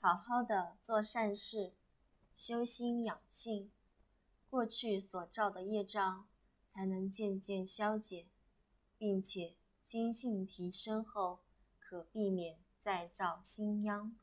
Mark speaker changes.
Speaker 1: 好好的做善事修心养性过去所造的业障才能渐渐消解并且心性提升后可避免再造新殃。